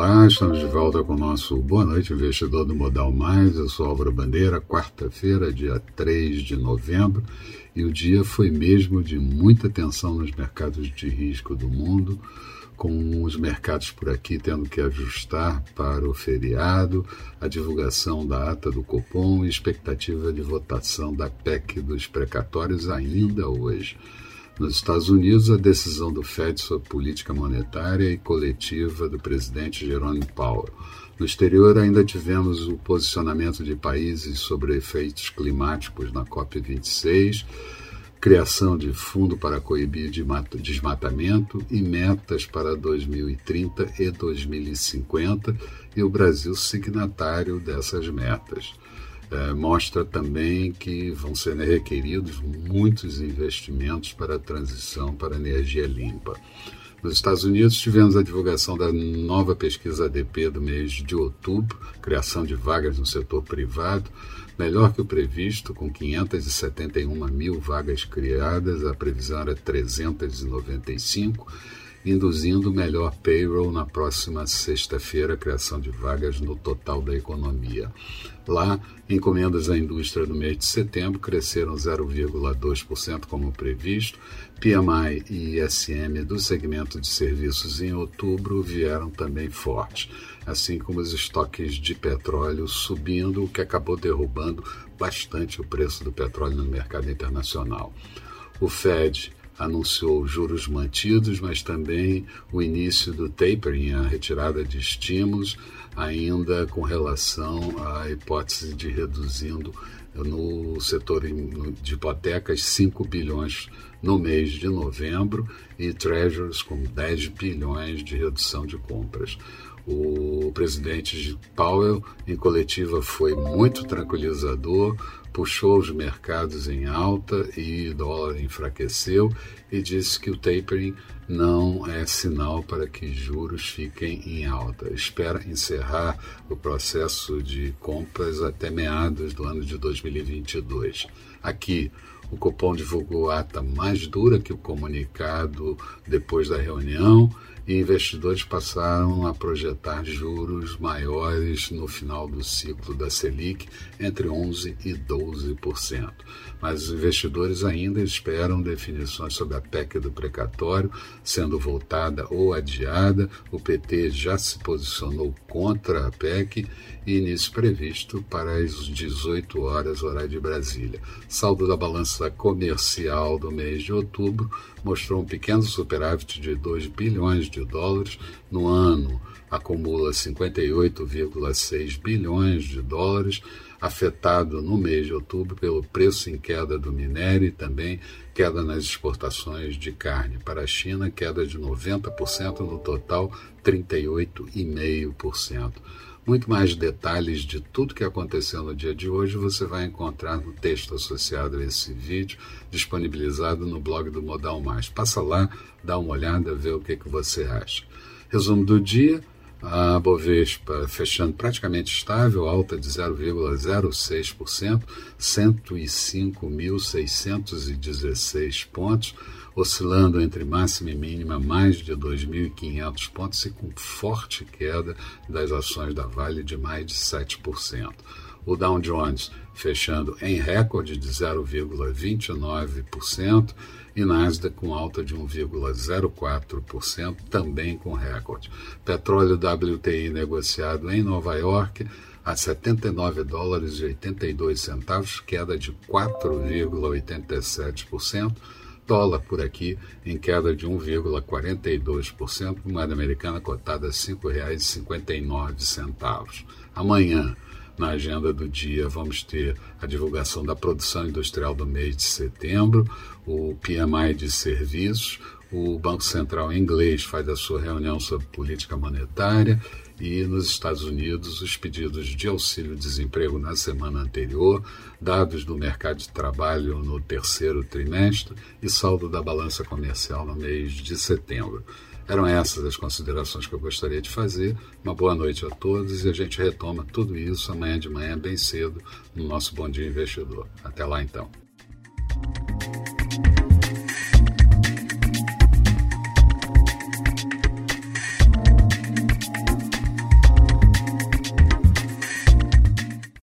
Olá, estamos de volta com o nosso Boa Noite Investidor do Modal Mais. Eu sou Álvaro Bandeira, quarta-feira, dia 3 de novembro, e o dia foi mesmo de muita tensão nos mercados de risco do mundo, com os mercados por aqui tendo que ajustar para o feriado, a divulgação da ata do Copom e expectativa de votação da PEC dos precatórios ainda hoje. Nos Estados Unidos, a decisão do Fed sobre política monetária e coletiva do presidente Jerome Powell. No exterior, ainda tivemos o posicionamento de países sobre efeitos climáticos na COP26, criação de fundo para coibir desmatamento e metas para 2030 e 2050, e o Brasil signatário dessas metas. É, mostra também que vão ser requeridos muitos investimentos para a transição para a energia limpa. Nos Estados Unidos, tivemos a divulgação da nova pesquisa ADP do mês de outubro, criação de vagas no setor privado, melhor que o previsto, com 571 mil vagas criadas, a previsão era 395 induzindo melhor payroll na próxima sexta-feira, criação de vagas no total da economia. Lá, encomendas à indústria no mês de setembro cresceram 0,2% como previsto. PMI e ISM do segmento de serviços em outubro vieram também fortes, assim como os estoques de petróleo subindo, o que acabou derrubando bastante o preço do petróleo no mercado internacional. O Fed anunciou juros mantidos, mas também o início do tapering, a retirada de estímulos, ainda com relação à hipótese de reduzindo no setor de hipotecas 5 bilhões no mês de novembro e treasuries com 10 bilhões de redução de compras. O presidente Powell, em coletiva, foi muito tranquilizador, puxou os mercados em alta e o dólar enfraqueceu e disse que o tapering não é sinal para que juros fiquem em alta. Espera encerrar o processo de compras até meados do ano de 2022. Aqui, o Copom divulgou ata mais dura que o comunicado depois da reunião e investidores passaram a projetar juros maiores no final do ciclo da Selic, entre 11% e 12%. Mas os investidores ainda esperam definições sobre a PEC do precatório sendo voltada ou adiada. O PT já se posicionou contra a PEC e início previsto para as 18 horas, horário de Brasília. Saldo da balança comercial do mês de outubro mostrou um pequeno superávit de 2 bilhões de dólares no ano, acumula 58,6 bilhões de dólares, afetado no mês de outubro pelo preço em queda do minério e também queda nas exportações de carne para a China, queda de 90% no total, 38,5%. Muito mais detalhes de tudo que aconteceu no dia de hoje você vai encontrar no texto associado a esse vídeo, disponibilizado no blog do Modal Mais. Passa lá, dá uma olhada, vê o que, que você acha. Resumo do dia. A Bovespa fechando praticamente estável, alta de 0,06%, 105.616 pontos oscilando entre máxima e mínima mais de 2.500 pontos e com forte queda das ações da Vale de mais de 7%. O Dow Jones fechando em recorde de 0,29% e Nasdaq com alta de 1,04%, também com recorde. Petróleo WTI negociado em Nova York a 79 dólares e 82 centavos, queda de 4,87% dólar por aqui em queda de 1,42%, moeda americana cotada a R$ 5,59. Amanhã, na agenda do dia, vamos ter a divulgação da produção industrial do mês de setembro, o PMI de serviços, o Banco Central inglês faz a sua reunião sobre política monetária e nos Estados Unidos os pedidos de auxílio-desemprego na semana anterior, dados do mercado de trabalho no terceiro trimestre e saldo da balança comercial no mês de setembro. Eram essas as considerações que eu gostaria de fazer. Uma boa noite a todos e a gente retoma tudo isso amanhã de manhã bem cedo no nosso Bom Dia Investidor. Até lá então.